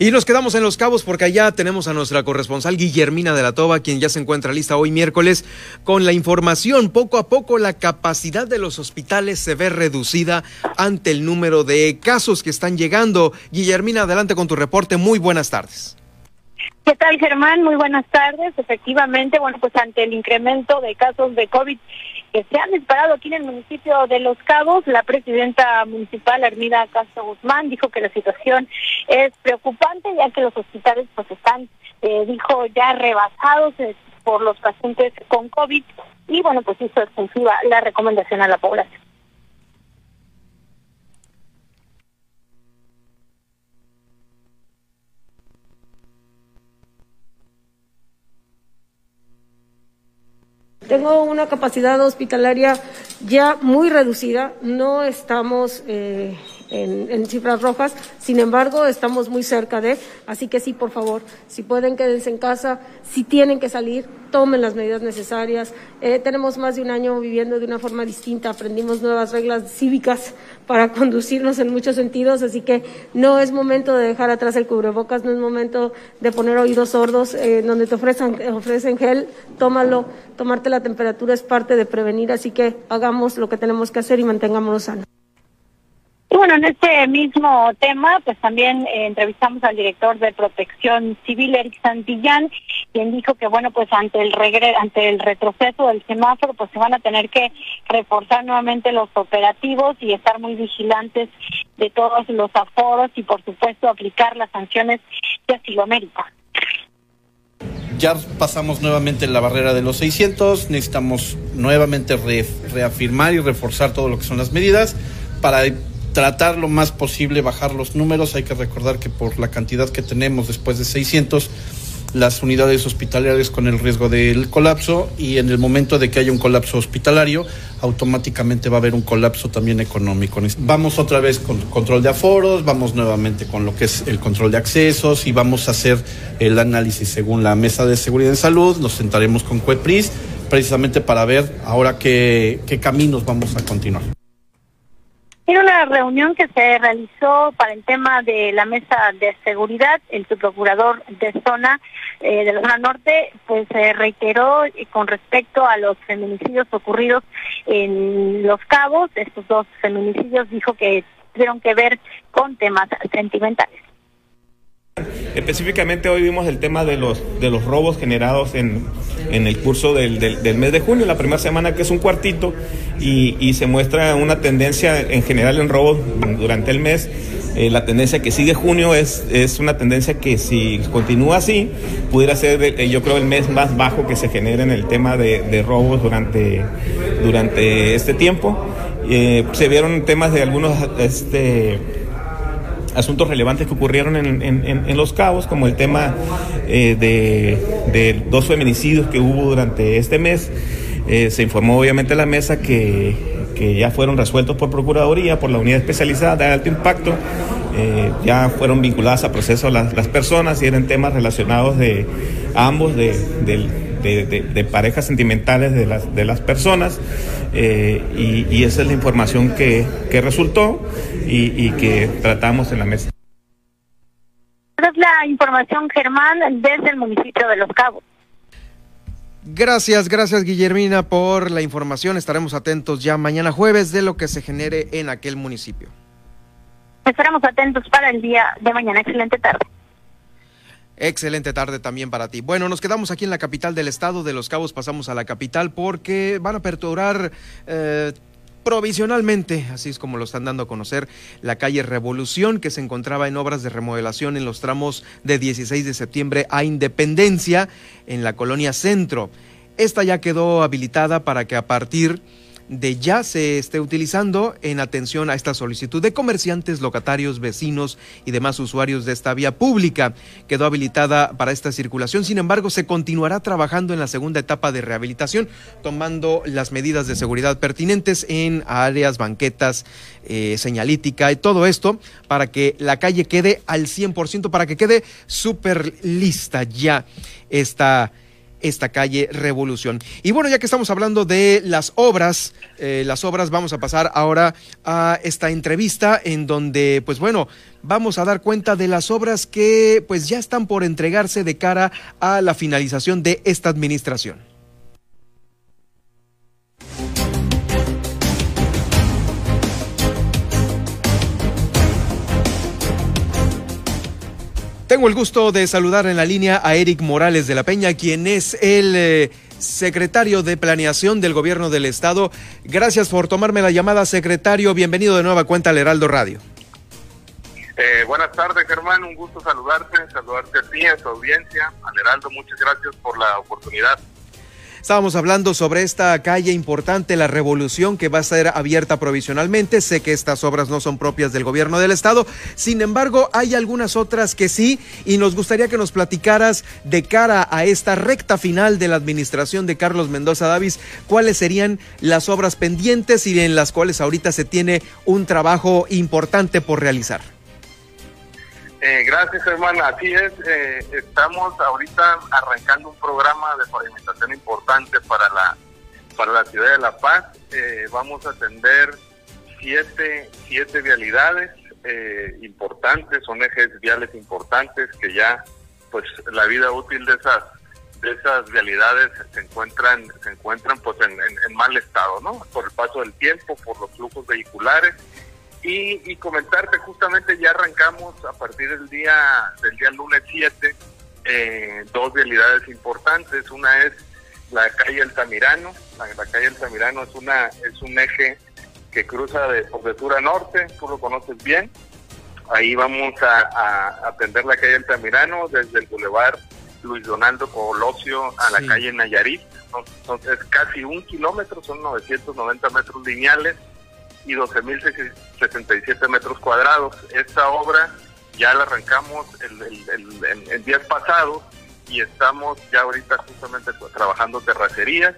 Y nos quedamos en Los Cabos porque allá tenemos a nuestra corresponsal Guillermina de la Toba, quien ya se encuentra lista hoy miércoles con la información. Poco a poco la capacidad de los hospitales se ve reducida ante el número de casos que están llegando. Guillermina, adelante con tu reporte. Muy buenas tardes. ¿Qué tal, Germán? Muy buenas tardes. Efectivamente, bueno, pues ante el incremento de casos de COVID que se han disparado aquí en el municipio de Los Cabos, la presidenta municipal, Armida Castro Guzmán, dijo que la situación es preocupante ya que los hospitales pues están, eh, dijo, ya rebasados eh, por los pacientes con COVID y bueno, pues hizo extensiva la recomendación a la población. Tengo una capacidad hospitalaria ya muy reducida, no estamos eh, en, cifras rojas, sin embargo estamos muy cerca de, así que sí, por favor, si pueden quédense en casa, si tienen que salir, tomen las medidas necesarias. Eh, tenemos más de un año viviendo de una forma distinta, aprendimos nuevas reglas cívicas para conducirnos en muchos sentidos, así que no es momento de dejar atrás el cubrebocas, no es momento de poner oídos sordos, eh, donde te ofrecen, ofrecen gel, tómalo, tomarte la temperatura es parte de prevenir, así que hagamos lo que tenemos que hacer y mantengámonos sanos. Y bueno, en este mismo tema, pues también eh, entrevistamos al director de Protección Civil, Eric Santillán, quien dijo que, bueno, pues ante el regre ante el retroceso del semáforo, pues se van a tener que reforzar nuevamente los operativos y estar muy vigilantes de todos los aforos y, por supuesto, aplicar las sanciones de asilo ya pasamos nuevamente la barrera de los 600, necesitamos nuevamente reafirmar y reforzar todo lo que son las medidas para tratar lo más posible bajar los números. Hay que recordar que por la cantidad que tenemos después de 600, las unidades hospitalarias con el riesgo del colapso y en el momento de que haya un colapso hospitalario, automáticamente va a haber un colapso también económico. Vamos otra vez con control de aforos, vamos nuevamente con lo que es el control de accesos y vamos a hacer el análisis según la Mesa de Seguridad en Salud, nos sentaremos con CUEPRIS precisamente para ver ahora qué, qué caminos vamos a continuar. En una reunión que se realizó para el tema de la mesa de seguridad, el subprocurador de zona eh, de la zona norte, pues reiteró con respecto a los feminicidios ocurridos en Los Cabos. Estos dos feminicidios dijo que tuvieron que ver con temas sentimentales. Específicamente hoy vimos el tema de los, de los robos generados en, en el curso del, del, mes de junio, la primera semana que es un cuartito, y, y, se muestra una tendencia en general en robos durante el mes. Eh, la tendencia que sigue junio es, es una tendencia que si continúa así, pudiera ser eh, yo creo el mes más bajo que se genera en el tema de, robos durante, durante este tiempo. Eh, se vieron temas de algunos este, asuntos relevantes que ocurrieron en, Los Cabos, como el tema eh, de, dos feminicidios que hubo durante este mes. Eh, se informó obviamente a la mesa que, ya fueron resueltos por Procuraduría, por la unidad especializada de alto impacto. Eh, ya fueron vinculadas a proceso las, las, personas y eran temas relacionados de ambos, de, de, parejas sentimentales de las, de las personas. y, esa es la información que, que resultó y, que tratamos en la mesa. Esa es la información, Germán, desde el municipio de Los Cabos. Gracias, gracias Guillermina por la información. Estaremos atentos ya mañana jueves de lo que se genere en aquel municipio. Estaremos atentos para el día de mañana. Excelente tarde. Excelente tarde también para ti. Bueno, nos quedamos aquí en la capital del estado de Los Cabos, pasamos a la capital porque van a aperturar eh, provisionalmente, así es como lo están dando a conocer, la calle Revolución, que se encontraba en obras de remodelación en los tramos de 16 de septiembre a Independencia, en la colonia Centro. Esta ya quedó habilitada para que a partir de ya se esté utilizando en atención a esta solicitud de comerciantes, locatarios, vecinos y demás usuarios de esta vía pública. Quedó habilitada para esta circulación, sin embargo, se continuará trabajando en la segunda etapa de rehabilitación, tomando las medidas de seguridad pertinentes en áreas, banquetas, eh, señalítica y todo esto para que la calle quede al 100%, para que quede súper lista ya esta esta calle Revolución. Y bueno, ya que estamos hablando de las obras, eh, las obras, vamos a pasar ahora a esta entrevista en donde, pues bueno, vamos a dar cuenta de las obras que pues ya están por entregarse de cara a la finalización de esta administración. Tengo el gusto de saludar en la línea a Eric Morales de la Peña, quien es el eh, secretario de Planeación del Gobierno del Estado. Gracias por tomarme la llamada, secretario. Bienvenido de nueva cuenta al Heraldo Radio. Eh, buenas tardes, Germán. Un gusto saludarte, saludarte a ti, a tu audiencia, al Heraldo. Muchas gracias por la oportunidad. Estábamos hablando sobre esta calle importante, la Revolución, que va a ser abierta provisionalmente. Sé que estas obras no son propias del gobierno del estado, sin embargo, hay algunas otras que sí, y nos gustaría que nos platicaras de cara a esta recta final de la administración de Carlos Mendoza Davis, cuáles serían las obras pendientes y en las cuales ahorita se tiene un trabajo importante por realizar. Eh, gracias, hermana. Así es, eh, estamos ahorita arrancando un programa de pavimentación importante para la para la ciudad de La Paz. Eh, vamos a atender siete, siete vialidades importantes, son ejes viales importantes que ya, pues, la vida útil de esas de esas vialidades se encuentran se encuentran pues en, en mal estado, ¿no? Por el paso del tiempo, por los flujos vehiculares y, comentarte, justamente ya arrancamos a partir del día del día lunes 7 eh, dos realidades importantes. Una es la calle Altamirano. La, la calle Altamirano es una es un eje que cruza de por norte, tú lo conoces bien. Ahí vamos a, atender la calle Altamirano desde el bulevar Luis Donaldo Colosio a la calle Nayarit. Entonces, casi un kilómetro, son 990 metros lineales y 12.067 metros cuadrados. Esta obra ya la arrancamos el, el, el, días pasados y estamos ya ahorita justamente trabajando terracerías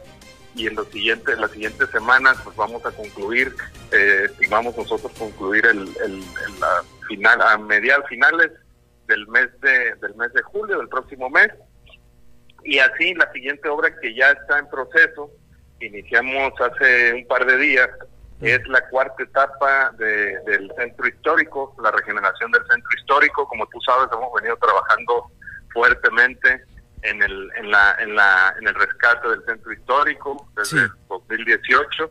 y en los siguientes las siguientes semanas pues vamos a concluir eh, estimamos nosotros concluir el, la final a mediados finales del mes de del mes de julio del próximo mes y así la siguiente obra que ya está en proceso iniciamos hace un par de días es la cuarta etapa del centro histórico, la regeneración del centro histórico. Como tú sabes, hemos venido trabajando fuertemente en el, en la, en la, en el rescate del centro histórico desde el 2018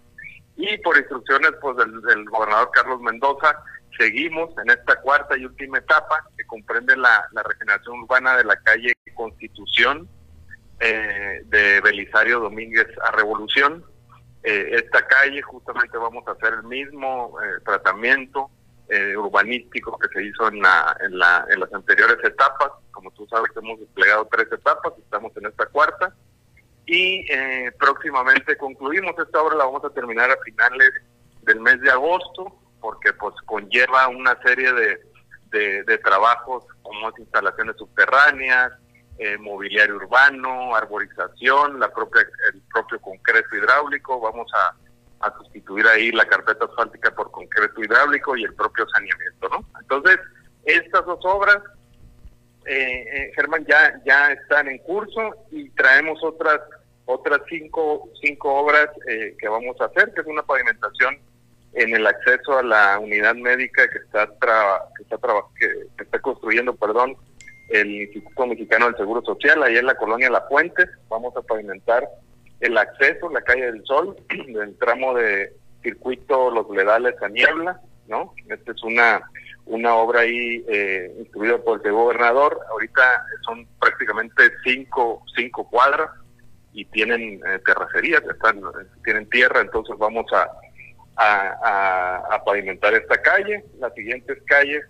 y por instrucciones pues del, gobernador Carlos Mendoza seguimos en esta cuarta y última etapa que comprende la, la regeneración urbana de la calle Constitución eh, de Belisario Domínguez a Revolución eh, esta calle justamente vamos a hacer el mismo eh, tratamiento eh, urbanístico que se hizo en, la, en, la, en las anteriores etapas. Como tú sabes, hemos desplegado tres etapas, estamos en esta cuarta. Y próximamente concluimos esta obra, la vamos a terminar a finales del mes de agosto, porque pues conlleva una serie de, de, de trabajos como instalaciones subterráneas, eh, mobiliario urbano, arborización, la propia, el propio concreto hidráulico, vamos a, sustituir ahí la carpeta asfáltica por concreto hidráulico y el propio saneamiento, ¿no? Entonces, estas dos obras, eh, eh, Germán, ya, ya están en curso y traemos otras otras cinco, cinco obras que vamos a hacer, que es una pavimentación en el acceso a la unidad médica que está que está que está construyendo, perdón, el Instituto Mexicano del Seguro Social, ahí en la colonia La Fuente. Vamos a pavimentar el acceso, la calle del Sol, del tramo de circuito Los Ledales a Niebla, ¿no? Esta es una una obra ahí eh, instruida por el gobernador. Ahorita son prácticamente cinco, cinco cuadras y tienen eh, terracerías, están, tienen tierra, entonces vamos a, a, pavimentar esta calle. Las siguientes calles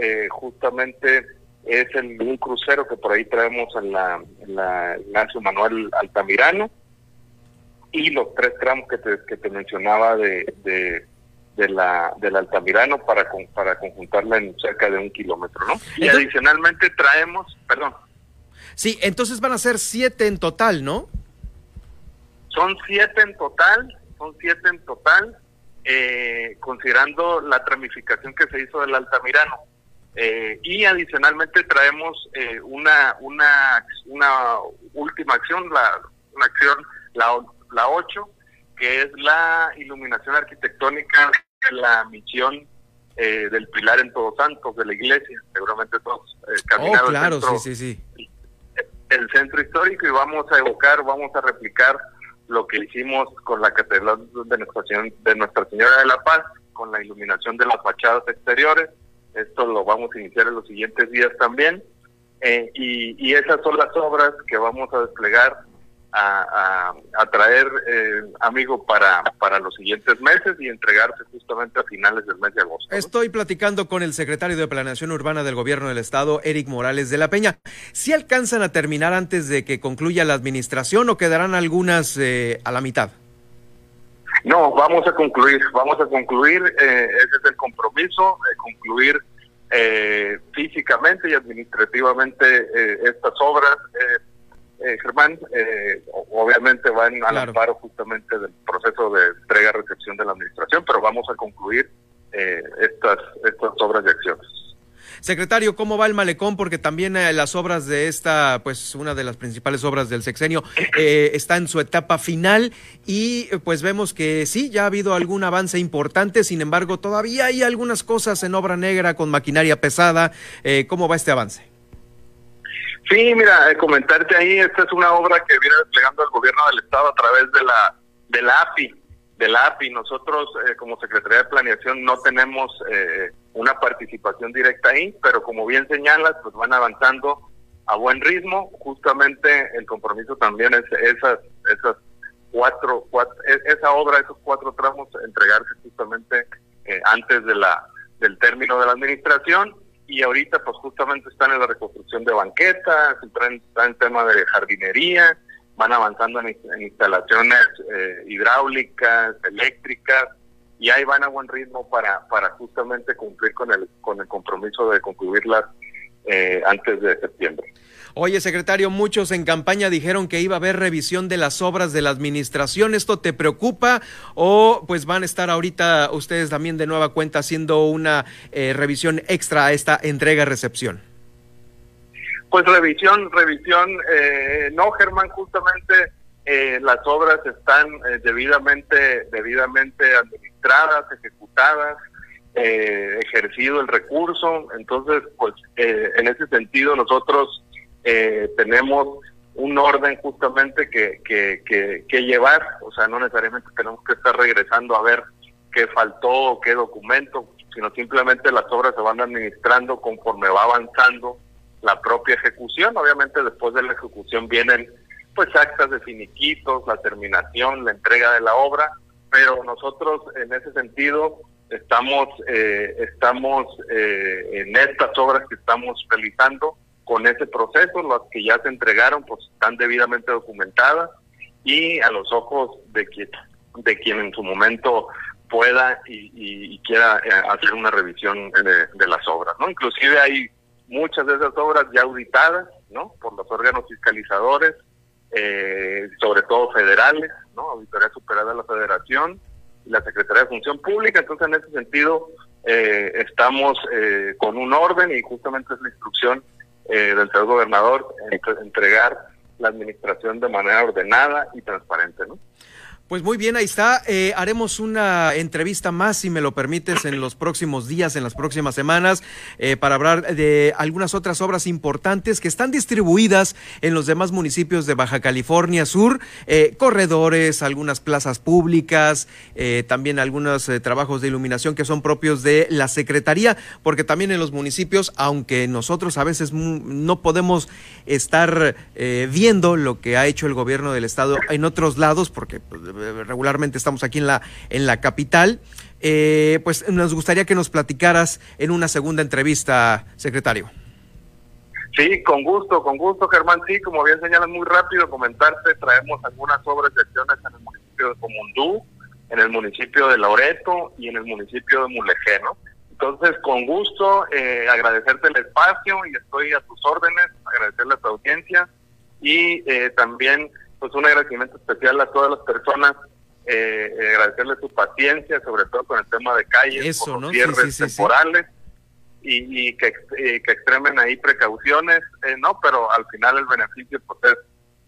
eh, justamente es el, un crucero que por ahí traemos en la, en la Ignacio Manuel Altamirano y los tres tramos que te, que te mencionaba de, de de la del Altamirano para para conjuntarla en cerca de un kilómetro, ¿no? Y adicionalmente traemos, perdón. Sí, entonces van a ser siete en total, ¿no? Son siete en total, son siete en total, eh, considerando la tramificación que se hizo del Altamirano. Eh, y adicionalmente traemos eh, una, una, una última acción, la, una acción, la, la 8, que es la iluminación arquitectónica la misión eh, del Pilar en Todos Santos, de la iglesia, seguramente todos eh, caminando. Oh, claro, sí, sí, sí. El centro histórico y vamos a evocar, vamos a replicar lo que hicimos con la catedral de Nuestra, de Nuestra Señora de la Paz, con la iluminación de las fachadas exteriores. Esto lo vamos a iniciar en los siguientes días también. Eh, y, esas son las obras que vamos a desplegar a, traer eh, amigo para, para los siguientes meses y entregarse justamente a finales del mes de agosto. Estoy platicando con el secretario de Planeación Urbana del Gobierno del Estado, Eric Morales de la Peña. ¿Si alcanzan a terminar antes de que concluya la administración o quedarán algunas eh, a la mitad? No, vamos a concluir, vamos a concluir, eh, ese es el compromiso, eh, concluir físicamente y administrativamente estas obras eh, Germán, eh, obviamente van al amparo justamente del proceso de entrega-recepción de la administración, pero vamos a concluir eh, estas, estas obras de acciones. Secretario, ¿cómo va el malecón? Porque también eh, las obras de esta, pues una de las principales obras del sexenio, está en su etapa final y pues vemos que sí, ya ha habido algún avance importante, sin embargo todavía hay algunas cosas en obra negra con maquinaria pesada. ¿Cómo va este avance? Sí, mira, eh, comentarte ahí, esta es una obra que viene desplegando el gobierno del estado a través de la de la API, de la API. Nosotros eh, como Secretaría de Planeación no tenemos eh, una participación directa ahí, pero como bien señalas, pues van avanzando a buen ritmo. Justamente el compromiso también es esas esas cuatro, cuatro e, esa obra, esos cuatro tramos entregarse justamente antes de la del término de la administración y ahorita pues justamente están en la reconstrucción de banquetas, están, en tema de jardinería, van avanzando en, instalaciones eh, hidráulicas, eléctricas, y ahí van a buen ritmo para, para justamente cumplir con el, con el compromiso de concluirlas eh, antes de septiembre. Oye, secretario, muchos en campaña dijeron que iba a haber revisión de las obras de la administración. ¿Esto te preocupa o pues van a estar ahorita ustedes también de nueva cuenta haciendo una eh, revisión extra a esta entrega-recepción? Pues revisión, revisión, eh, no, Germán, justamente eh, las obras están debidamente, debidamente administradas, ejecutadas, ejercido el recurso, entonces, pues en ese sentido nosotros eh, tenemos un orden justamente que, que, que, llevar, o sea, no necesariamente tenemos que estar regresando a ver qué faltó o qué documento, sino simplemente las obras se van administrando conforme va avanzando la propia ejecución. Obviamente después de la ejecución vienen pues actas de finiquitos, la terminación, la entrega de la obra, pero nosotros en ese sentido estamos eh, estamos eh, en estas obras que estamos realizando con ese proceso, las que ya se entregaron pues están debidamente documentadas y a los ojos de quien, de quien en su momento pueda y, quiera eh, hacer una revisión de, las obras, ¿no? Inclusive hay muchas de esas obras ya auditadas, ¿no? Por los órganos fiscalizadores, eh, sobre todo federales, ¿no? Auditoría Superada de la Federación y la Secretaría de Función Pública, entonces en ese sentido eh, estamos con un orden y justamente es la instrucción eh, del señor gobernador entregar la administración de manera ordenada y transparente, ¿no? Pues muy bien, ahí está. Eh, haremos una entrevista más, si me lo permites, en los próximos días, en las próximas semanas, eh, para hablar de algunas otras obras importantes que están distribuidas en los demás municipios de Baja California Sur, eh, corredores, algunas plazas públicas, también algunos trabajos de iluminación que son propios de la Secretaría, porque también en los municipios, aunque nosotros a veces no podemos estar viendo lo que ha hecho el gobierno del Estado en otros lados, porque pues, regularmente estamos aquí en la, en la capital. Eh, pues nos gustaría que nos platicaras en una segunda entrevista, secretario. Sí, con gusto, con gusto, Germán. Sí, como bien señalas, muy rápido comentarte, traemos algunas obras y acciones en el municipio de Comundú, en el municipio de Loreto y en el municipio de Mulegé, ¿no? Entonces, con gusto, eh, agradecerte el espacio y estoy a tus órdenes, agradecerle a tu audiencia y eh, también pues un agradecimiento especial a todas las personas, eh, eh, agradecerle su paciencia, sobre todo con el tema de calles, los cierres temporales Y, que, que extremen ahí precauciones, eh, no, pero al final el beneficio pues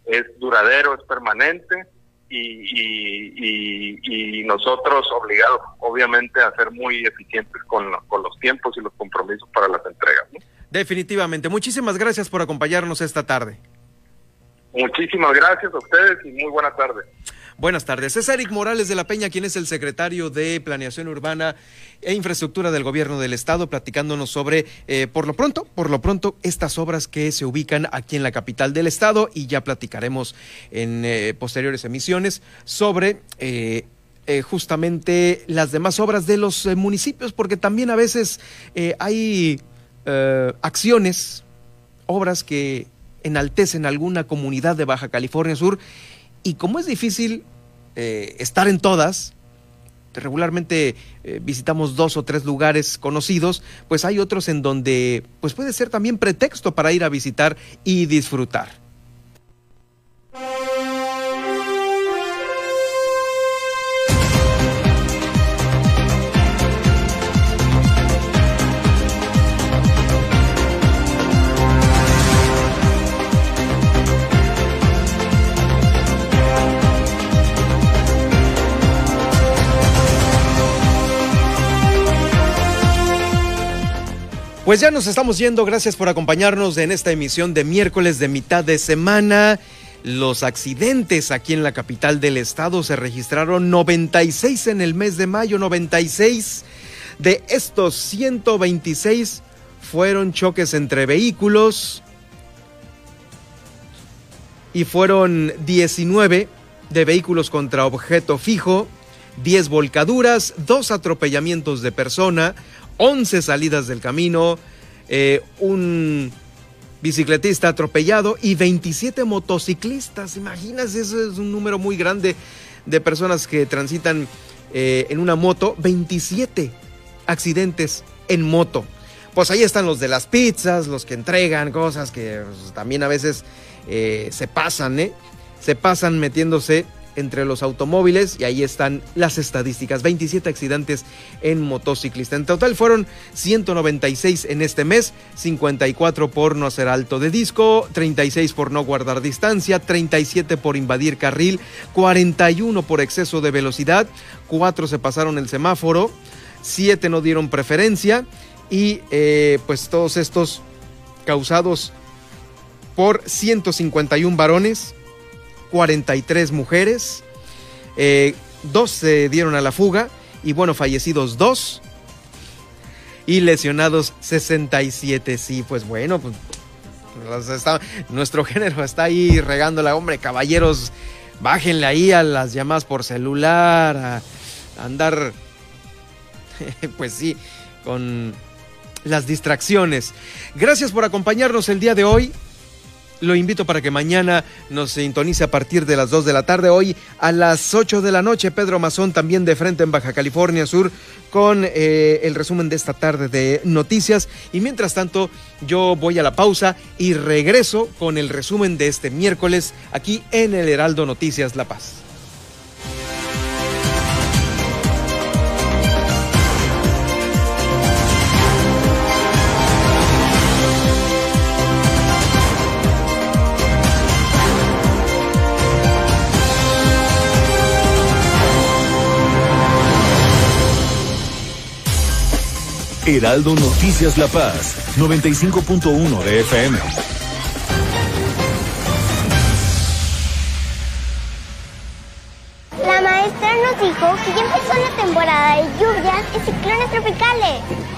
es, es duradero, es permanente y, y, nosotros obligados obviamente a ser muy eficientes con, con los tiempos y los compromisos para las entregas. Definitivamente. Muchísimas gracias por acompañarnos esta tarde. Muchísimas gracias a ustedes y muy buenas tardes. Buenas tardes. Es Eric Morales de la Peña, quien es el secretario de Planeación Urbana e Infraestructura del Gobierno del Estado, platicándonos sobre, eh, por lo pronto, por lo pronto, estas obras que se ubican aquí en la capital del Estado y ya platicaremos en eh, posteriores emisiones sobre eh, justamente las demás obras de los municipios, porque también a veces hay acciones, obras que enaltecen alguna comunidad de Baja California Sur y como es difícil eh, estar en todas, regularmente eh, visitamos dos o tres lugares conocidos, pues hay otros en donde pues puede ser también pretexto para ir a visitar y disfrutar. Pues ya nos estamos yendo, gracias por acompañarnos en esta emisión de miércoles de mitad de semana. Los accidentes aquí en la capital del estado se registraron 96 en el mes de mayo, 96. De estos 126 fueron choques entre vehículos y fueron 19 de vehículos contra objeto fijo, 10 volcaduras, 2 atropellamientos de persona, 11 salidas del camino, eh, un bicicletista atropellado y 27 motociclistas. Imagínate, eso es un número muy grande de personas que transitan eh, en una moto. 27 accidentes en moto. Pues ahí están los de las pizzas, los que entregan cosas que pues, también a veces eh, se pasan, ¿eh? Se pasan metiéndose entre los automóviles y ahí están las estadísticas. 27 accidentes en motociclista. En total fueron 196 en este mes, 54 por no hacer alto de disco, 36 por no guardar distancia, 37 por invadir carril, 41 por exceso de velocidad, 4 se pasaron el semáforo, 7 no dieron preferencia y eh, pues todos estos causados por 151 varones, 43 mujeres, eh, dos se dieron a la fuga y bueno, fallecidos dos y lesionados 67. Sí, pues bueno, pues nuestro género está ahí regándola, hombre, caballeros, bájenle ahí a las llamadas por celular, a andar, pues sí, con las distracciones. Gracias por acompañarnos el día de hoy. Lo invito para que mañana nos sintonice a partir de las 2 de la tarde. Hoy a las 8 de la noche, Pedro Mazón también de frente en Baja California Sur con eh, el resumen de esta tarde de noticias. Y mientras tanto, yo voy a la pausa y regreso con el resumen de este miércoles aquí en el Heraldo Noticias La Paz. Heraldo Noticias La Paz, 95.1 de FM. La maestra nos dijo que ya empezó la temporada de lluvias y ciclones tropicales.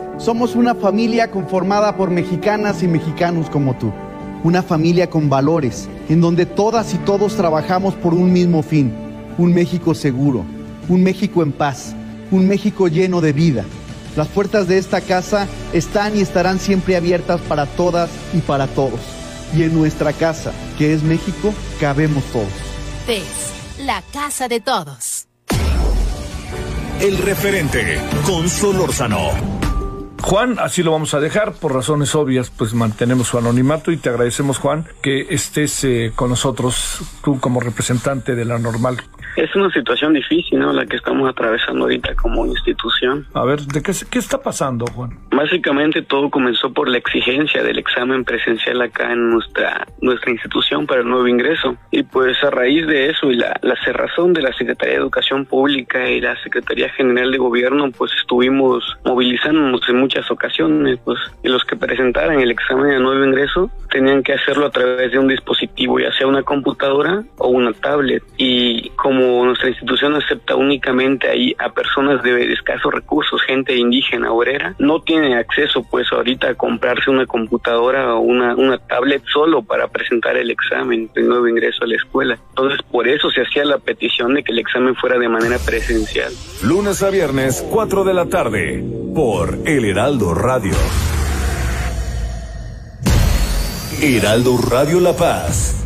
somos una familia conformada por mexicanas y mexicanos como tú. Una familia con valores, en donde todas y todos trabajamos por un mismo fin. Un México seguro, un México en paz, un México lleno de vida. Las puertas de esta casa están y estarán siempre abiertas para todas y para todos. Y en nuestra casa, que es México, cabemos todos. PES, la casa de todos. El referente con Solórzano. Juan, así lo vamos a dejar, por razones obvias, pues mantenemos su anonimato y te agradecemos, Juan, que estés eh, con nosotros, tú como representante de la normal. Es una situación difícil, ¿no? La que estamos atravesando ahorita como institución. A ver, ¿de qué, qué está pasando, Juan? Básicamente todo comenzó por la exigencia del examen presencial acá en nuestra nuestra institución para el nuevo ingreso. Y pues a raíz de eso y la, la cerrazón de la Secretaría de Educación Pública y la Secretaría General de Gobierno, pues estuvimos movilizándonos en muchas ocasiones, pues y los que presentaran el examen de nuevo ingreso tenían que hacerlo a través de un dispositivo, ya sea una computadora o una tablet. Y como nuestra institución acepta únicamente ahí a personas de escasos recursos, gente indígena, obrera, no tiene acceso pues ahorita a comprarse una computadora o una, una tablet solo para presentar el examen de nuevo ingreso a la escuela. Entonces por eso se hacía la petición de que el examen fuera de manera presencial. Lunes a viernes, 4 de la tarde, por El Heraldo Radio. Heraldo Radio La Paz.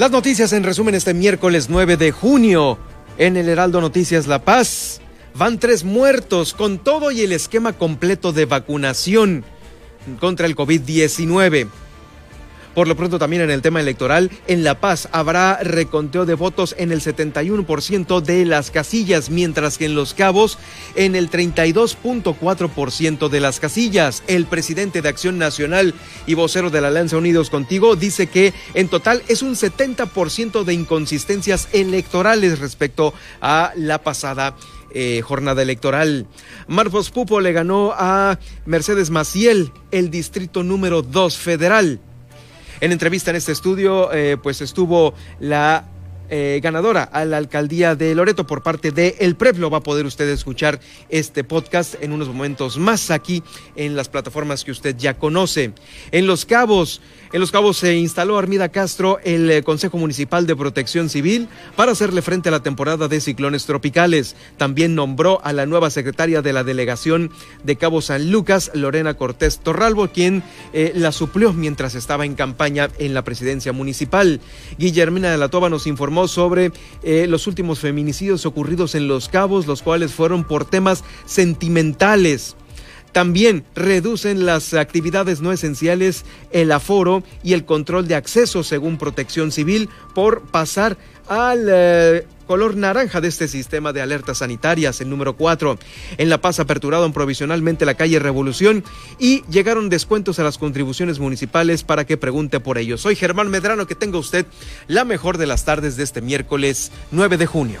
Las noticias en resumen este miércoles 9 de junio en el Heraldo Noticias La Paz. Van tres muertos con todo y el esquema completo de vacunación contra el COVID-19. Por lo pronto también en el tema electoral, en La Paz habrá reconteo de votos en el 71% de las casillas, mientras que en Los Cabos en el 32.4% de las casillas. El presidente de Acción Nacional y vocero de la Alianza Unidos Contigo dice que en total es un 70% de inconsistencias electorales respecto a la pasada eh, jornada electoral. Marcos Pupo le ganó a Mercedes Maciel el distrito número 2 federal. En entrevista en este estudio, eh, pues estuvo la eh, ganadora a la alcaldía de Loreto por parte de El PREP. Lo va a poder usted escuchar este podcast en unos momentos más aquí en las plataformas que usted ya conoce. En Los Cabos, en Los Cabos se instaló Armida Castro el eh, Consejo Municipal de Protección Civil para hacerle frente a la temporada de ciclones tropicales. También nombró a la nueva secretaria de la delegación de Cabo San Lucas, Lorena Cortés Torralbo, quien eh, la suplió mientras estaba en campaña en la presidencia municipal. Guillermina de la Toba nos informó sobre eh, los últimos feminicidios ocurridos en Los Cabos, los cuales fueron por temas sentimentales. También reducen las actividades no esenciales, el aforo y el control de acceso según Protección Civil por pasar al eh, color naranja de este sistema de alertas sanitarias, el número 4. En La Paz aperturaron provisionalmente la calle Revolución y llegaron descuentos a las contribuciones municipales para que pregunte por ello. Soy Germán Medrano, que tenga usted la mejor de las tardes de este miércoles 9 de junio.